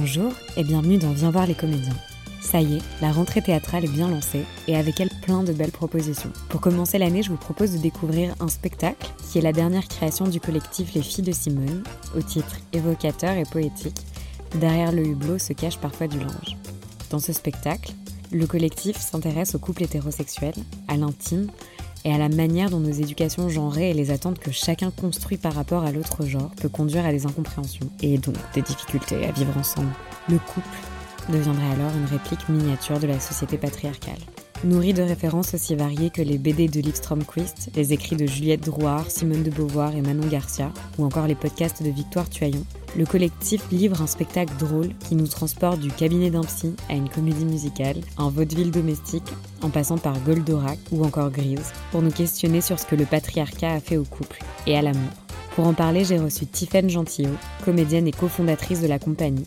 Bonjour et bienvenue dans Viens voir les comédiens. Ça y est, la rentrée théâtrale est bien lancée et avec elle plein de belles propositions. Pour commencer l'année, je vous propose de découvrir un spectacle qui est la dernière création du collectif Les Filles de Simone, au titre évocateur et poétique. Derrière le hublot se cache parfois du linge. Dans ce spectacle, le collectif s'intéresse au couple hétérosexuel, à l'intime et à la manière dont nos éducations genrées et les attentes que chacun construit par rapport à l'autre genre peut conduire à des incompréhensions et donc des difficultés à vivre ensemble. Le couple deviendrait alors une réplique miniature de la société patriarcale. Nourri de références aussi variées que les BD de Lipstrom Quist, les écrits de Juliette Drouard, Simone de Beauvoir et Manon Garcia, ou encore les podcasts de Victoire Tuaillon, le collectif livre un spectacle drôle qui nous transporte du cabinet d'un psy à une comédie musicale, un vaudeville domestique, en passant par Goldorak ou encore Grise, pour nous questionner sur ce que le patriarcat a fait au couple et à l'amour. Pour en parler, j'ai reçu Tiffaine Gentillot, comédienne et cofondatrice de la compagnie,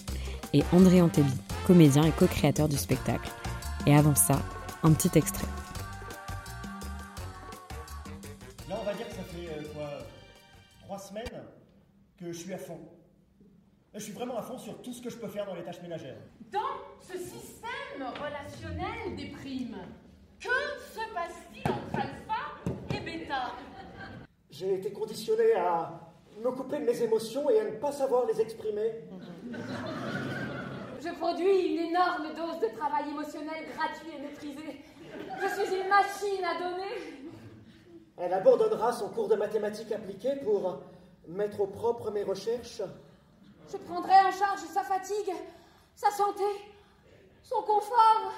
et André Antebi, comédien et co-créateur du spectacle. Et avant ça, un petit extrait. Là, on va dire que ça fait euh, quoi, trois semaines que je suis à fond. Je suis vraiment à fond sur tout ce que je peux faire dans les tâches ménagères. Dans ce système relationnel des primes, que se passe-t-il entre alpha et bêta J'ai été conditionné à me couper de mes émotions et à ne pas savoir les exprimer. Je produis une énorme dose de travail émotionnel gratuit et maîtrisé. Je suis une machine à donner. Elle abandonnera son cours de mathématiques appliquées pour mettre au propre mes recherches. Je prendrai en charge sa fatigue, sa santé, son confort.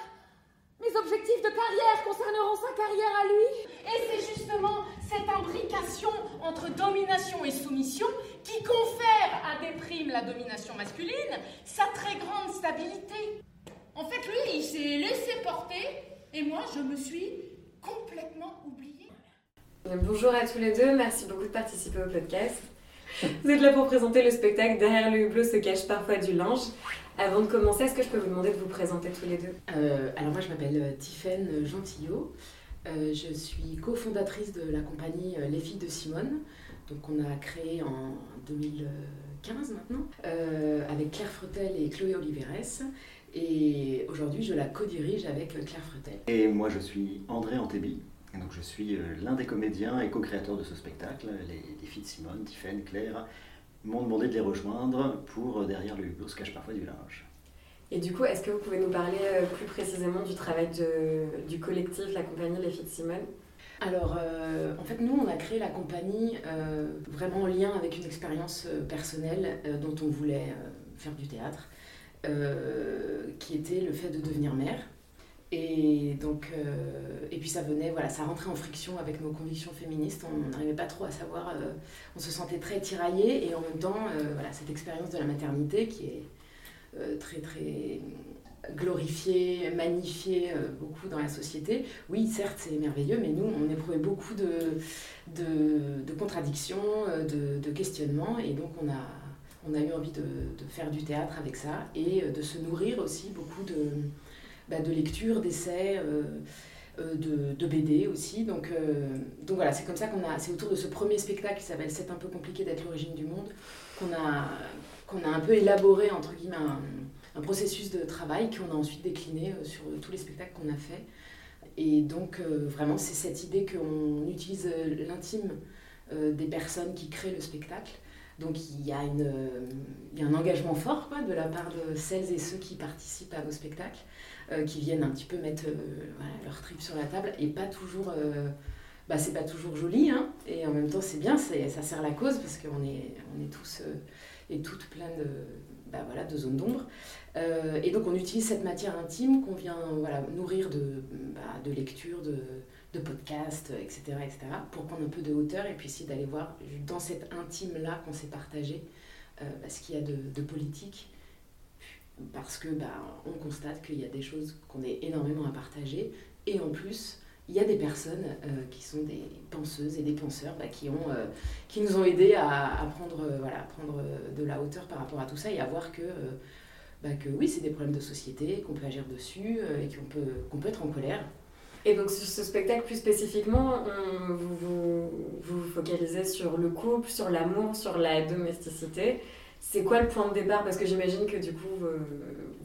Mes objectifs de carrière concerneront sa carrière à lui. Et c'est justement cette imbrication entre domination et soumission qui confère à des primes la domination masculine sa très grande stabilité. En fait, lui, il s'est laissé porter et moi, je me suis complètement oubliée. Bonjour à tous les deux, merci beaucoup de participer au podcast. Vous êtes là pour présenter le spectacle Derrière le hublot se cache parfois du linge. Avant de commencer, est-ce que je peux vous demander de vous présenter tous les deux? Euh, Alors moi je m'appelle euh, Tiffaine Gentillot. Euh, je suis cofondatrice de la compagnie Les Filles de Simone. Donc on a créé en 2015 maintenant avec Claire Fretel et Chloé Oliveres. Et aujourd'hui je la co-dirige avec Claire Fretel. Et moi je suis André Antebi. Et donc je suis l'un des comédiens et co-créateurs de ce spectacle. Les, les filles de Simone, Tiffaine, Claire m'ont demandé de les rejoindre pour euh, Derrière le hublot se cache parfois du linge. Et du coup, est-ce que vous pouvez nous parler euh, plus précisément du travail de, du collectif, la compagnie Les Filles de Simone? Alors, euh, en fait, nous, on a créé la compagnie vraiment en lien avec une expérience personnelle dont on voulait faire du théâtre, qui était le fait de devenir mère. Et donc, euh, et puis ça venait, voilà, ça rentrait en friction avec nos convictions féministes. On n'arrivait pas trop à savoir, euh, on se sentait très tiraillé et en même temps, euh, voilà, cette expérience de la maternité qui est très très glorifiée, magnifiée beaucoup dans la société. Oui, certes, c'est merveilleux, mais nous, on éprouvait beaucoup de, de, contradictions, de, de, questionnements, et donc on a, on a eu envie de faire du théâtre avec ça et de se nourrir aussi beaucoup de bah, de lecture, d'essais, euh, euh, de, BD aussi. Donc, euh, donc voilà, c'est comme ça qu'on a, c'est autour de ce premier spectacle qui s'appelle C'est un peu compliqué d'être l'origine du monde qu'on a, a un peu élaboré entre guillemets un, processus de travail qu'on a ensuite décliné sur tous les spectacles qu'on a fait. Et donc vraiment c'est cette idée qu'on utilise l'intime des personnes qui créent le spectacle. Donc il y, a il y a un engagement fort quoi, de la part de celles et ceux qui participent à nos spectacles. Euh, qui viennent un petit peu mettre euh, leur trip sur la table et pas toujours euh, bah, c'est pas toujours joli, hein, et en même temps c'est bien, ça sert la cause parce qu'on est, tous et toutes plein de, bah, de zones d'ombre. et donc on utilise cette matière intime qu'on vient nourrir de, bah, lectures, de, podcasts, etc., etc., pour prendre un peu de hauteur et puis essayer d'aller voir dans cet intime-là qu'on s'est partagé ce qu'il y a de politique parce que bah, on constate qu'il y a des choses qu'on est énormément à partager et en plus il y a des personnes euh, qui sont des penseuses et des penseurs bah, qui, ont, euh, qui nous ont aidés à, à prendre, euh, voilà, prendre de la hauteur par rapport à tout ça et à voir que, bah, que oui, c'est des problèmes de société, qu'on peut agir dessus et qu'on peut, qu'on peut être en colère. Et donc sur ce spectacle plus spécifiquement, vous, vous, vous focalisez sur le couple, sur l'amour, sur la domesticité. C'est quoi le point de départ? Parce que j'imagine que du coup,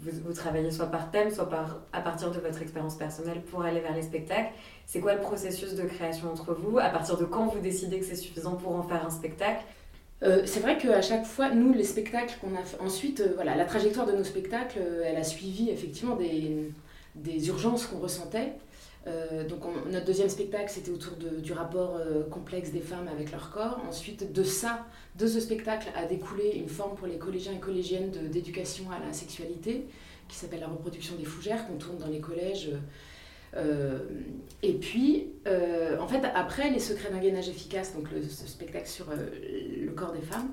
vous, travaillez soit par thème, soit par, à partir de votre expérience personnelle pour aller vers les spectacles. C'est quoi le processus de création entre vous? À partir de quand vous décidez que c'est suffisant pour en faire un spectacle? Euh, c'est vrai qu'à chaque fois, nous, les spectacles qu'on a fait, ensuite, euh, voilà, la trajectoire de nos spectacles, euh, elle a suivi effectivement des, des urgences qu'on ressentait. Donc notre deuxième spectacle, c'était autour du rapport complexe des femmes avec leur corps. Ensuite, de ça, de ce spectacle a découlé une forme pour les collégiens et collégiennes d'éducation à la sexualité, qui s'appelle la reproduction des fougères, qu'on tourne dans les collèges euh, et puis, euh, en fait, après Les Secrets d'un gainage efficace, donc ce spectacle sur euh, le corps des femmes,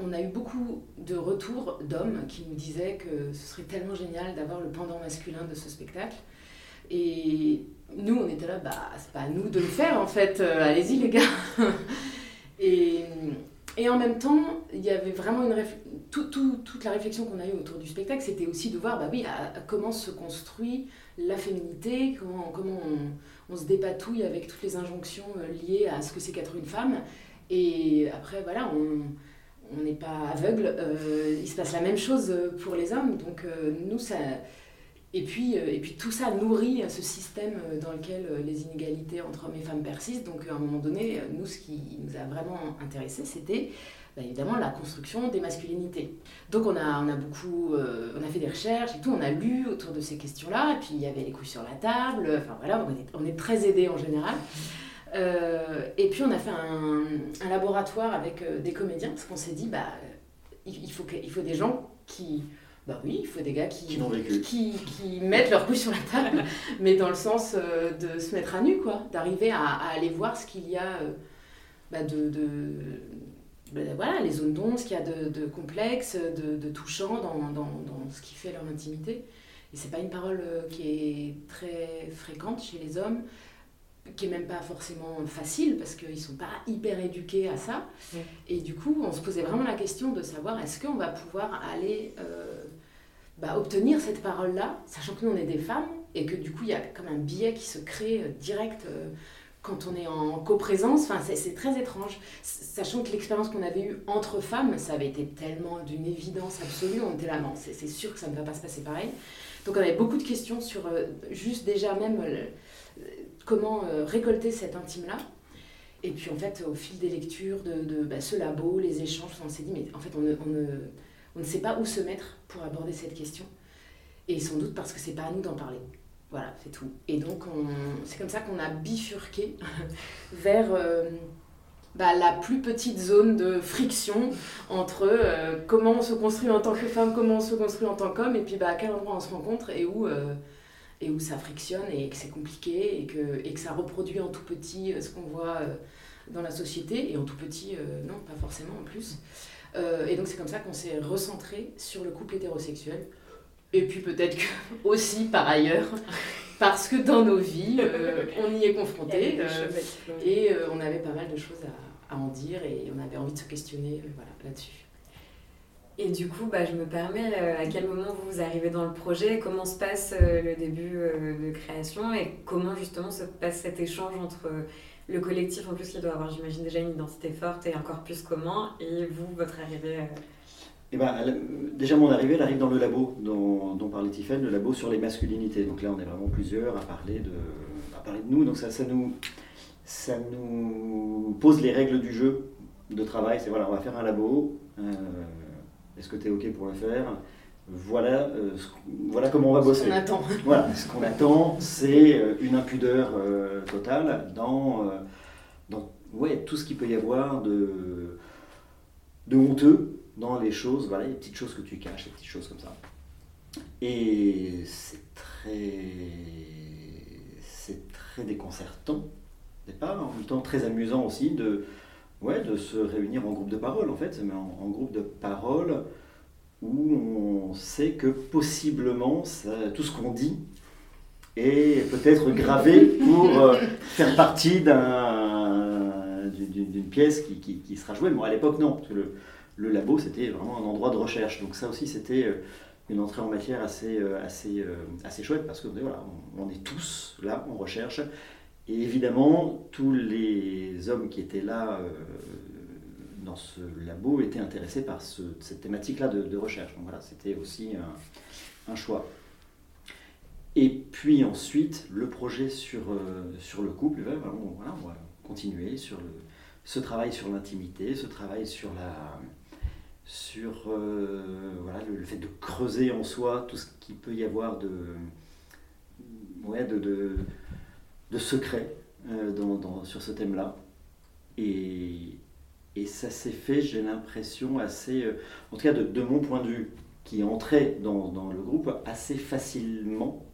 on a eu beaucoup de retours d'hommes qui nous disaient que ce serait tellement génial d'avoir le pendant masculin de ce spectacle. Et nous, on était là, bah, c'est pas à nous de le faire en fait, allez-y les gars. et, et en même temps, il y avait vraiment une toute la réflexion qu'on a eue autour du spectacle, c'était aussi de voir bah oui, comment se construit la féminité, comment, comment on, se dépatouille avec toutes les injonctions euh, liées à ce que c'est qu'être une femme. Et après, voilà, on n'est pas aveugle. Euh, il se passe la même chose pour les hommes. Donc, euh, nous, ça. Et puis, et puis tout ça nourrit ce système dans lequel les inégalités entre hommes et femmes persistent. Donc à un moment donné, nous, ce qui nous a vraiment intéressés, c'était bah, évidemment la construction des masculinités. Donc on a, on a beaucoup, euh, on a fait des recherches et tout, on a lu autour de ces questions-là, et puis il y avait les couilles sur la table, enfin voilà, on est, très aidés en général. Euh, et puis on a fait un, laboratoire avec euh, des comédiens, parce qu'on s'est dit, bah, il, faut il faut des gens qui... Bah oui, il faut des gars qui, qui, qui, mettent leur couilles sur la table, mais dans le sens de se mettre à nu, quoi, d'arriver à, à, aller voir ce qu'il y a bah de, de ben voilà, les zones d'ombre, ce qu'il y a de, de complexe, de, de touchant dans, dans, dans, ce qui fait leur intimité. Et c'est pas une parole euh, qui est très fréquente chez les hommes, qui est même pas forcément facile parce qu'ils sont pas hyper éduqués à ça. Et du coup, on se posait vraiment la question de savoir est-ce qu'on va pouvoir aller euh, bah, obtenir cette parole-là, sachant que nous on est des femmes et que du coup il y a comme un biais qui se crée euh, direct quand on est en coprésence, enfin, c'est très étrange. Sachant que l'expérience qu'on avait eue entre femmes, ça avait été tellement d'une évidence absolue, on était là, non, c'est sûr que ça ne va pas se passer pareil. Donc on avait beaucoup de questions sur euh, juste déjà même euh, comment euh, récolter cet intime-là. Et puis en fait, au fil des lectures, de, bah, ce labo, les échanges, on s'est dit, mais en fait, on, ne, on ne sait pas où se mettre pour aborder cette question. Et sans doute parce que c'est pas à nous d'en parler. Voilà, c'est tout. Et donc, c'est comme ça qu'on a bifurqué vers euh, bah, la plus petite zone de friction entre euh, comment on se construit en tant que femme, comment on se construit en tant qu'homme, et puis bah, à quel endroit on se rencontre et où, euh, et où ça frictionne et que c'est compliqué et que, et que ça reproduit en tout petit ce qu'on voit dans la société, et en tout petit, non, pas forcément en plus. Et donc, c'est comme ça qu'on s'est recentré sur le couple hétérosexuel. Et puis peut-être que aussi par ailleurs, parce que dans nos vies, euh, on y est confronté euh, et euh, on avait pas mal de choses à, à, en dire et on avait envie de se questionner voilà, là-dessus. Et du coup, bah, je me permets, à quel moment vous arrivez dans le projet, comment se passe le début de création? Et comment justement se passe cet échange entre le collectif en plus qui doit avoir, j'imagine, déjà une identité forte et un corpus commun et vous, votre arrivée eh ben, déjà, mon arrivée, elle arrive dans le labo dont, dont parlait Tiffany, le labo sur les masculinités. Donc là, on est vraiment plusieurs à parler de, à parler de nous. Donc ça, ça, nous, ça nous pose les règles du jeu de travail. C'est voilà, on va faire un labo. Euh, est-ce que tu es OK pour le faire? Voilà, euh, voilà comment on va bosser. Ce qu'on attend. Voilà, ce qu'on attend, c'est euh, une impudeur totale dans, dans ouais, tout ce qu'il peut y avoir de, de honteux dans les choses, voilà, les petites choses que tu caches, les petites choses comme ça. Et c'est très, c'est très déconcertant au départ, en même temps très amusant aussi de, ouais, de se réunir en groupe de parole en fait, mais en, groupe de parole où on sait que possiblement tout ce qu'on dit est peut-être gravé pour euh, faire partie d'un, d'une, pièce qui, sera jouée. Moi à l'époque non, parce que le, labo, c'était vraiment un endroit de recherche. Donc ça aussi, c'était euh, une entrée en matière assez, euh, assez, assez chouette parce que voilà, on, est tous là, on recherche. Et évidemment, tous les hommes qui étaient là dans ce labo étaient intéressés par cette thématique-là de, recherche. Donc voilà, c'était aussi un, choix. Et puis ensuite, le projet sur, sur le couple, voilà, on va continuer sur le, ce travail sur l'intimité, ce travail sur la sur voilà, le, fait de creuser en soi tout ce qu'il peut y avoir de, ouais, de, de, secret dans, sur ce thème-là. Et, et ça s'est fait, j'ai l'impression, assez, euh, en tout cas de, mon point de vue, qui entrait dans, dans, le groupe assez facilement,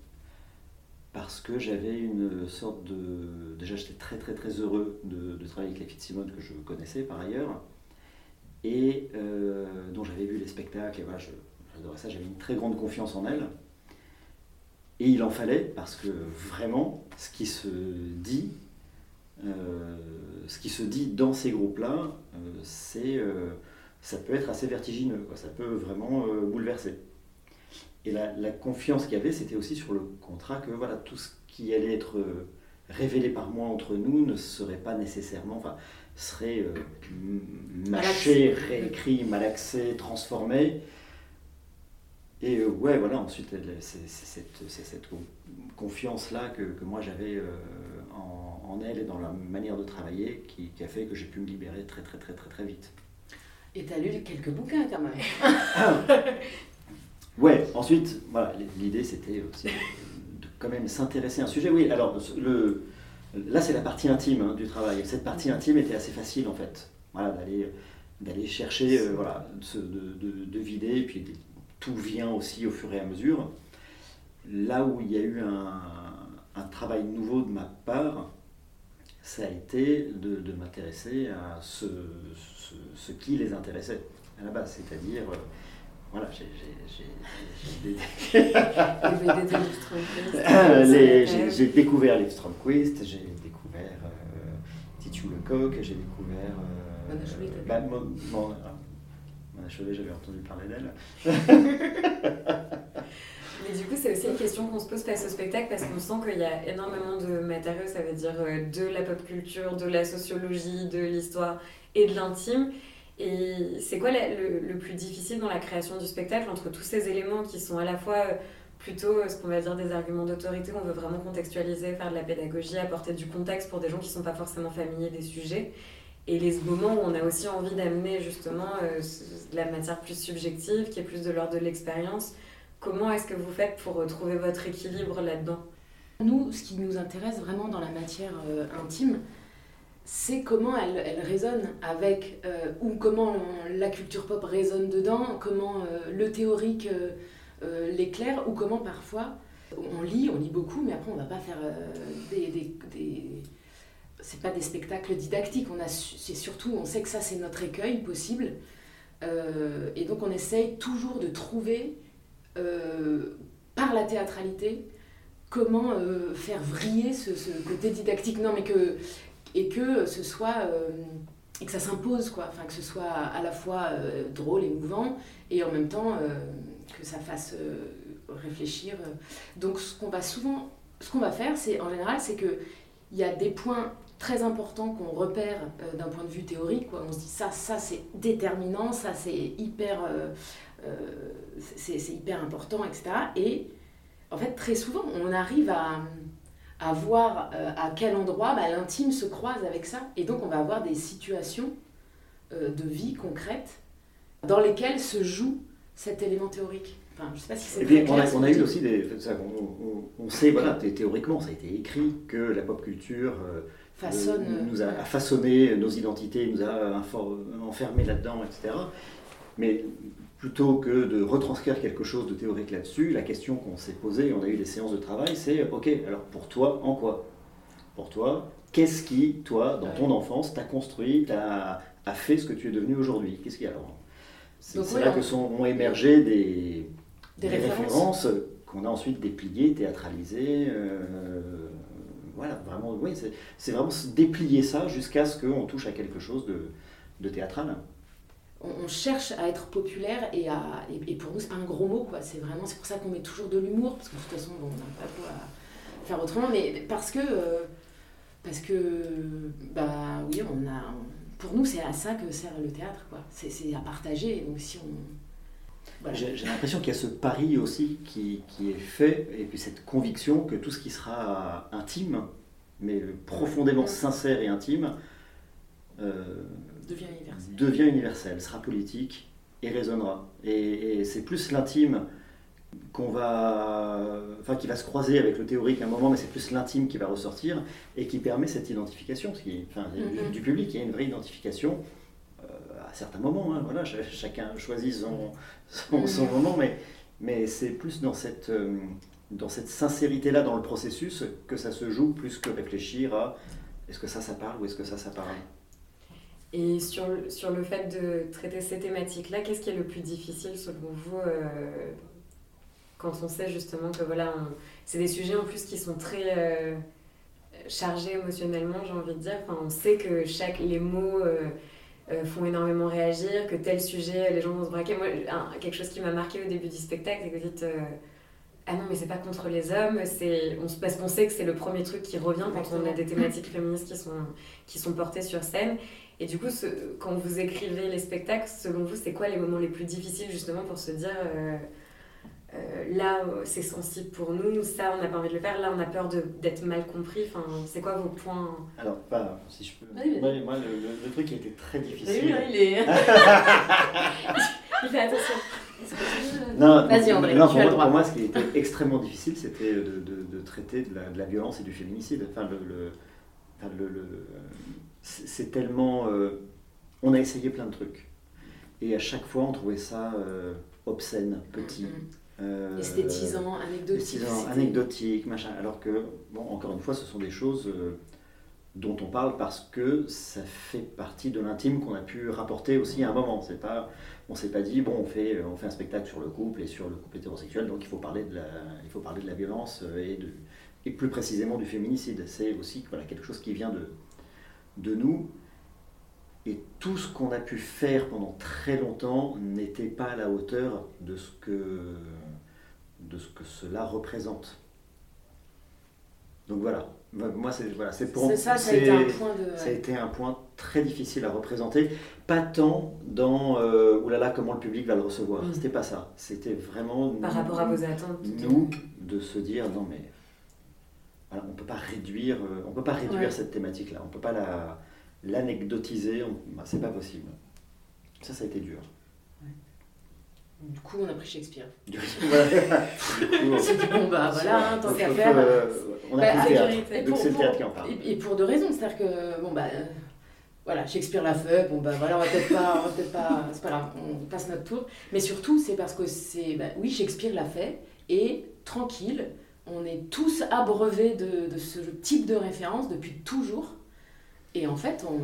parce que j'avais une sorte de... Déjà, j'étais très très très heureux de, travailler avec les Simone que je connaissais par ailleurs, et euh, dont j'avais vu les spectacles, et voilà, j'adorais ça, j'avais une très grande confiance en elle. Et il en fallait, parce que vraiment, ce qui se dit, ce qui se dit dans ces groupes-là, euh, c'est, euh, ça peut être assez vertigineux, quoi. ça peut vraiment bouleverser. Et la, confiance qu'il y avait, c'était aussi sur le contrat que voilà, tout ce qui allait être révélé par moi entre nous ne serait pas nécessairement, enfin, serait mâché, réécrit, malaxé, transformé. Et ouais, voilà, ensuite, c'est cette, cette confiance-là que, que, moi j'avais en elle et dans la manière de travailler qui, a fait que j'ai pu me libérer très très très très très vite. Et tu as lu quelques bouquins quand même. ouais, ensuite, voilà, l'idée c'était aussi de, quand même s'intéresser à un sujet. Oui, alors le, là c'est la partie intime hein, du travail. Cette partie intime était assez facile en fait. Voilà, d'aller d'aller chercher, euh, voilà, de, de, de, vider, et puis tout vient aussi au fur et à mesure. Là où il y a eu un, un travail nouveau de ma part, ça a été de, m'intéresser à ce, ce, qui les intéressait à la base, c'est-à-dire, euh, voilà, j'ai découvert les Stromquist, j'ai découvert euh, Titu Lecoq, j'ai découvert. Euh, bah, Mona Cholet, j'avais entendu parler d'elle. Mais du coup, c'est aussi une question qu'on se pose face au spectacle parce qu'on sent qu'il y a énormément de matériaux, ça veut dire euh, de la pop culture, de la sociologie, de l'histoire et de l'intime. Et c'est quoi le, plus difficile dans la création du spectacle entre tous ces éléments qui sont à la fois euh, plutôt euh, ce qu'on va dire des arguments d'autorité, on veut vraiment contextualiser, faire de la pédagogie, apporter du contexte pour des gens qui ne sont pas forcément familiers des sujets. Et les moments où on a aussi envie d'amener justement de la matière plus subjective, qui est plus de l'ordre de l'expérience, Comment est-ce que vous faites pour trouver votre équilibre là-dedans? Nous, ce qui nous intéresse vraiment dans la matière euh, intime, c'est comment elle, résonne avec, euh, ou comment la culture pop résonne dedans, comment euh, le théorique l'éclaire, ou comment parfois on lit, on lit beaucoup, mais après on va pas faire des, c'est pas des spectacles didactiques, on a, c'est surtout, on sait que ça c'est notre écueil possible, et donc on essaye toujours de trouver euh, par la théâtralité, comment euh, faire vriller ce, côté didactique. Non, mais que, et que ce soit. Euh, et que ça s'impose, quoi. Enfin, que ce soit à la fois drôle, émouvant, et en même temps que ça fasse réfléchir. Donc, ce qu'on va souvent. Ce qu'on va faire, c'est en général, c'est qu'il y a des points très importants qu'on repère d'un point de vue théorique. Quoi. On se dit ça, ça c'est déterminant, ça c'est hyper euh, c'est hyper important, etc. Et en fait, très souvent, on arrive à, à voir euh, à quel endroit bah, l'intime se croise avec ça. Et donc, on va avoir des situations euh, de vie concrètes dans lesquelles se joue cet élément théorique. Enfin, je sais pas si c'est très on, a, on a eu aussi des. on, sait, voilà, théoriquement, ça a été écrit que la pop culture Façonne, nous a, a, façonné nos identités, nous a enfermés là-dedans, etc. Mais plutôt que de retranscrire quelque chose de théorique là-dessus, la question qu'on s'est posée, on a eu des séances de travail, c'est ok, alors pour toi, en quoi? Pour toi, qu'est-ce qui, toi, dans ton enfance, t'a construit, t'a a fait ce que tu es devenu aujourd'hui? Qu'est-ce qui alors? C'est là que sont, ont émergé des, des, références, qu'on a ensuite dépliées, théâtralisées. Euh, voilà, vraiment, oui, c'est vraiment déplier ça jusqu'à ce qu'on touche à quelque chose de, de théâtral on, cherche à être populaire et, à, et, pour nous c'est pas un gros mot quoi c'est vraiment c'est pour ça qu'on met toujours de l'humour parce que de toute façon on n'a pas quoi faire autrement mais parce que euh, parce que bah oui on a pour nous, c'est à ça que sert le théâtre, quoi. C'est à partager. Donc si on. J'ai l'impression qu'il y a ce pari aussi qui, qui, est fait, et puis cette conviction que tout ce qui sera intime, mais profondément sincère et intime, devient universel. devient universel, sera politique et résonnera. Et, c'est plus l'intime qu'on va, enfin, qui va se croiser avec le théorique à un moment, mais c'est plus l'intime qui va ressortir et qui permet cette identification, qui, enfin, mm-hmm. du, public. Il y a une vraie identification euh, à certains moments. Hein, voilà, chacun choisit son, son, mm-hmm. moment, mais, mais c'est plus dans cette, euh, dans cette sincérité-là dans le processus que ça se joue, plus que réfléchir à est-ce que ça, ça parle ou est-ce que ça, ça parle. Et sur, sur le fait de traiter ces thématiques-là, qu'est-ce qui est le plus difficile selon vous euh, quand on sait justement que voilà, c'est des sujets en plus qui sont très euh, chargés émotionnellement, j'ai envie de dire. Enfin, on sait que chaque, les mots euh, font énormément réagir, que tel sujet, les gens vont se braquer. Moi, quelque chose qui m'a marqué au début du spectacle, c'est que vous dites ah non mais c'est pas contre les hommes c'est on parce qu'on sait que c'est le premier truc qui revient quand on a des thématiques féministes qui sont qui sont portées sur scène et du coup, quand vous écrivez les spectacles, selon vous, c'est quoi les moments les plus difficiles justement pour se dire euh, euh, là, c'est sensible pour nous, ça, on n'a pas envie de le faire, là, on a peur d'être mal compris. Enfin, c'est quoi vos points Alors, pas, si je peux. moi, le, truc qui a été très difficile. Oui, il est. il fait attention. Non, Vas-y André, non, pour, moi, pour, moi, ce qui été extrêmement difficile, c'était de, de, de, traiter de la, de la, violence et du féminicide. Enfin, le, le, le c'est tellement. Euh, on a essayé plein de trucs. Et à chaque fois, on trouvait ça euh, obscène, petit. Mm-hmm. Euh, Esthétisant, anecdotique. anecdotique, machin. Alors que, bon, encore une fois, ce sont des choses dont on parle parce que ça fait partie de l'intime qu'on a pu rapporter aussi à un moment. C'est pas, on s'est pas dit bon, on fait, on fait un spectacle sur le couple et sur le couple hétérosexuel, donc il faut parler de la, il faut parler de la violence et de, et plus précisément du féminicide. C'est aussi voilà quelque chose qui vient de, de nous. Et tout ce qu'on a pu faire pendant très longtemps n'était pas à la hauteur de ce que, de ce que cela représente. Donc voilà, moi c'est voilà, c'est pour ça, ça a été un point de... ça a été un point très difficile à représenter, pas tant dans euh, oulala comment le public va le recevoir, mm. c'était pas ça, c'était vraiment par rapport à vos attentes nous de se dire non mais on peut pas réduire, euh, on peut pas réduire cette thématique-là. On peut pas la, l'anecdotiser. Bah, c'est pas possible. Ça, ça a été dur. Du coup, on a pris Shakespeare. Du coup, dit, bon, bah voilà, hein, tant qu'à faire. Euh, on a bah, pris théâtre. Et pour, c'est le théâtre qui en parle. Et, pour deux raisons. C'est-à-dire que, bon, bah. voilà, Shakespeare l'a fait, bon bah voilà, on va peut-être pas, peut pas, c'est pas grave, on passe notre tour. Mais surtout, c'est parce que c'est, bah, oui, Shakespeare l'a fait, et tranquille, on est tous abreuvés de, ce type de référence depuis toujours. Et en fait, on,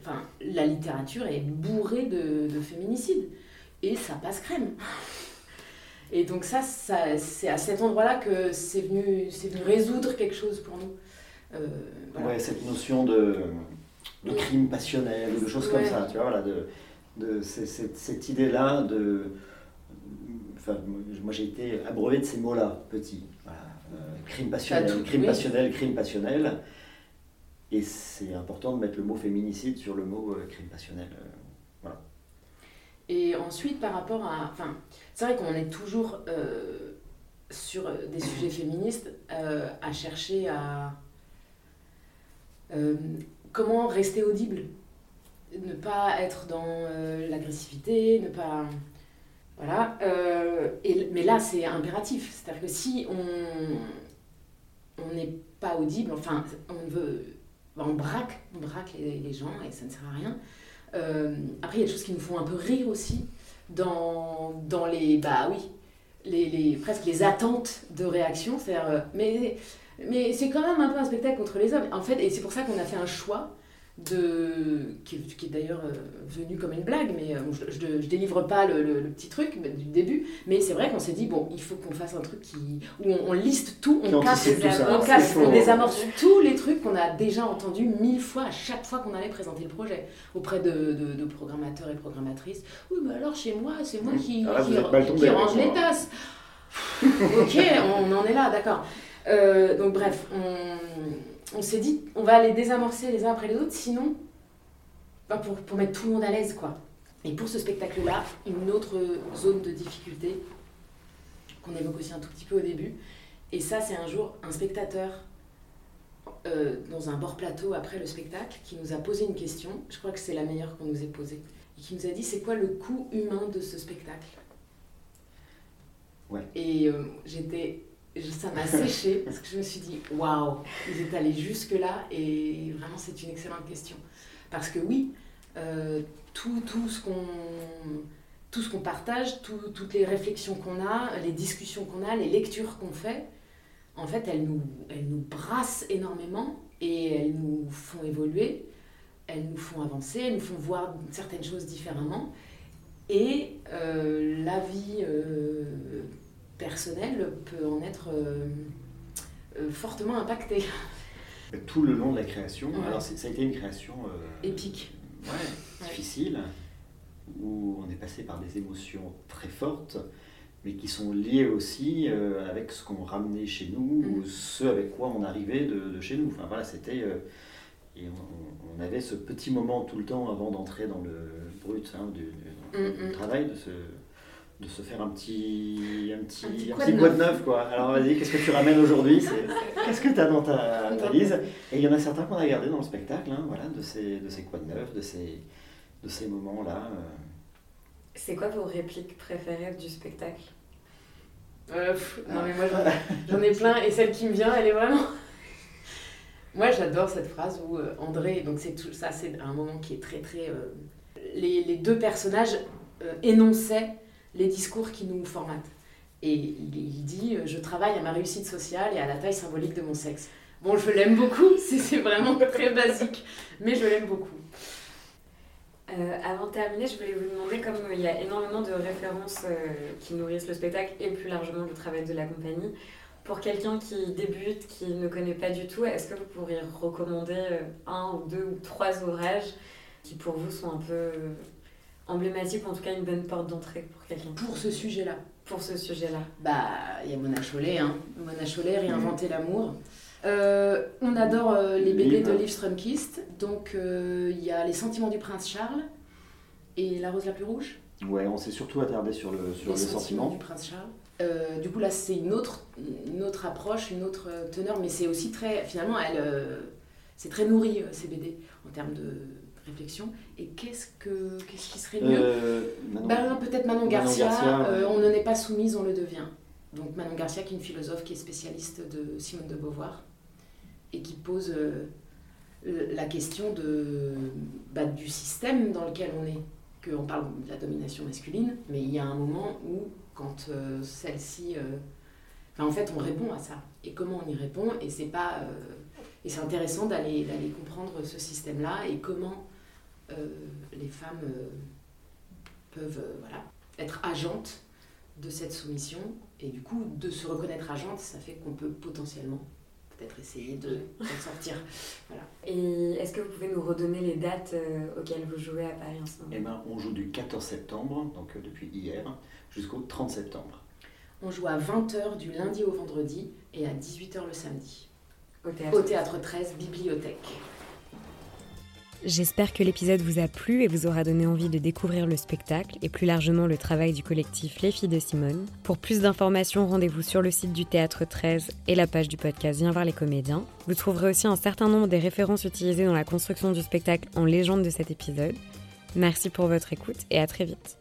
enfin, la littérature est bourrée de, de féminicide. Et ça passe crème. Et donc ça, c'est à cet endroit-là que c'est venu, venu résoudre quelque chose pour nous. Euh, Ouais, cette notion de, de crime passionnel ou de choses comme ça, tu vois, voilà, de, de cette, cette idée-là de... Enfin, moi j'ai été abreuvé de ces mots-là, petit. Voilà crime passionnel, crime passionnel, crime passionnel. Et c'est important de mettre le mot féminicide sur le mot euh, crime passionnel. Euh, voilà. Et ensuite, par rapport à. Enfin, c'est vrai qu'on est toujours euh, sur des sujets féministes à chercher à. comment rester audible Ne pas être dans l'agressivité, ne pas. Voilà. et, mais là, c'est impératif. C'est-à-dire que si on n'est pas audible, enfin, on veut, on braque, on braque les, gens et ça ne sert à rien. Euh, après, il y a des choses qui nous font un peu rire aussi dans, dans les, bah oui, les, les presque les attentes de réaction. C'est-à-dire, euh, mais, mais c'est quand même un peu un spectacle contre les hommes. En fait, et c'est pour ça qu'on a fait un choix de, qui, est d'ailleurs euh, venu comme une blague, mais euh, je, je, délivre pas le, petit truc du début, mais c'est vrai qu'on s'est dit, bon, il faut qu'on fasse un truc qui, où on, liste tout, on casse, on, casse on désamorce tous les trucs qu'on a déjà entendus mille fois à chaque fois qu'on allait présenter le projet auprès de, de, programmateurs et programmatrices. Oui, mais alors chez moi, c'est moi qui, ah, qui, range les tasses. ok, on en est là, d'accord. Euh, donc bref, on on s'est dit, on va les désamorcer les uns après les autres, sinon bah, pour, pour mettre tout le monde à l'aise, quoi. Et pour ce spectacle-là, une autre zone de difficulté qu'on évoque aussi un tout petit peu au début. Et ça, c'est un jour un spectateur euh, dans un bord plateau après le spectacle qui nous a posé une question. Je crois que c'est la meilleure qu'on nous ait posée. Et qui nous a dit c'est quoi le coût humain de ce spectacle? Ouais. Et euh, j'étais. Ça m'a séché parce que je me suis dit waouh, ils étaient allés jusque-là et vraiment c'est une excellente question. Parce que oui, euh, tout, tout ce qu'on tout ce qu'on partage, tout- toutes les réflexions qu'on a, les discussions qu'on a, les lectures qu'on fait, en fait, elles nous, elles nous brassent énormément et elles nous font évoluer, elles nous font avancer, elles nous font voir certaines choses différemment. Et euh, la vie euh, personnelle peut en être euh, euh, fortement impactée. Tout le long de la création, Ouais. alors ça a été une création euh, Épique. ouais, difficile, où on est passé par des émotions très fortes, mais qui sont liées aussi euh, avec ce qu'on ramenait chez nous, Mm. ou ce avec quoi on arrivait de, de chez nous. Enfin voilà, c'était. euh, et on, on avait ce petit moment tout le temps avant d'entrer dans le brut hein, du, du- Mm, du mm. travail, de se, de se faire un petit, un petit, Un petit un quoi petit de quoi de neuf. neuf. Quoi. Alors vas-y, qu'est-ce que tu ramènes aujourd'hui C'est- Qu'est-ce que tu as dans ta valise Et il y en a certains qu'on a gardés dans le spectacle, hein, voilà, de ces, de ces quoi de neuf, de ces, de ces moments-là. euh. C'est quoi vos répliques préférées du spectacle? Euh, pff, non mais moi j'en- ai plein et celle qui me vient elle est vraiment... Moi j'adore cette phrase où euh, André, donc c'est tout, ça c'est un moment qui est très très... euh, les, les deux personnages euh, énonçaient les discours qui nous formatent. Et il, dit euh, Je travaille à ma réussite sociale et à la taille symbolique de mon sexe. Bon, je l'aime beaucoup, c'est vraiment très basique, mais je l'aime beaucoup. Euh, avant de terminer, je voulais vous demander, comme il y a énormément de références euh, qui nourrissent le spectacle et plus largement le travail de la compagnie, pour quelqu'un qui débute, qui ne connaît pas du tout, est-ce que vous pourriez recommander un ou deux ou trois ouvrages qui pour vous sont un peu emblématiques ou en tout cas une bonne porte d'entrée pour quelqu'un Pour ce sujet-là. pour ce sujet-là Bah, il y a Mona Chollet, hein. Mona Chollet, Réinventer l'amour. Euh, on adore euh, les BD de Liv Strömquist. Donc, euh, il y a Les sentiments du prince Charles et La rose la plus rouge. Ouais, on s'est surtout attardé sur le, sur les le sentiments sentiment. du prince Charles. Euh, du coup, là, c'est une autre, une autre approche, une autre teneur, mais c'est aussi très. Finalement, elle, euh, c'est très nourri, ces BD, en termes de réflexion. Et qu'est-ce, que, qu'est-ce qui serait mieux Euh, Manon- Ben, peut-être Manon Manon Garcia, euh, on ne n'est pas soumise, on le devient. Donc Manon Garcia, qui est une philosophe qui est spécialiste de Simone de Beauvoir et qui pose euh, le- la question de, bah, du système dans lequel on est. Que on parle de la domination masculine, mais il y a un moment où, quand euh, celle-ci. euh, enfin, en fait, on répond à ça. Et comment on y répond Et c'est pas. euh, et c'est intéressant d'aller, comprendre ce système-là et comment euh, les femmes euh, peuvent euh, voilà, être agentes de cette soumission. Et du coup, de se reconnaître agente, ça fait qu'on peut potentiellement peut-être essayer de d'en sortir. Et est-ce que vous pouvez nous redonner les dates euh, auxquelles vous jouez à Paris en ce moment? Eh ben, on joue du 14 septembre, donc euh, depuis hier, jusqu'au 30 septembre. On joue à 20h du lundi au vendredi et à 18h le samedi. au théâtre Au théâtre 13, bibliothèque. J'espère que l'épisode vous a plu et vous aura donné envie de découvrir le spectacle et plus largement le travail du collectif Les Filles de Simone. Pour plus d'informations, rendez-vous sur le site du Théâtre 13 et la page du podcast Viens voir les comédiens. Vous trouverez aussi un certain nombre des références utilisées dans la construction du spectacle en légende de cet épisode. Merci pour votre écoute et à très vite.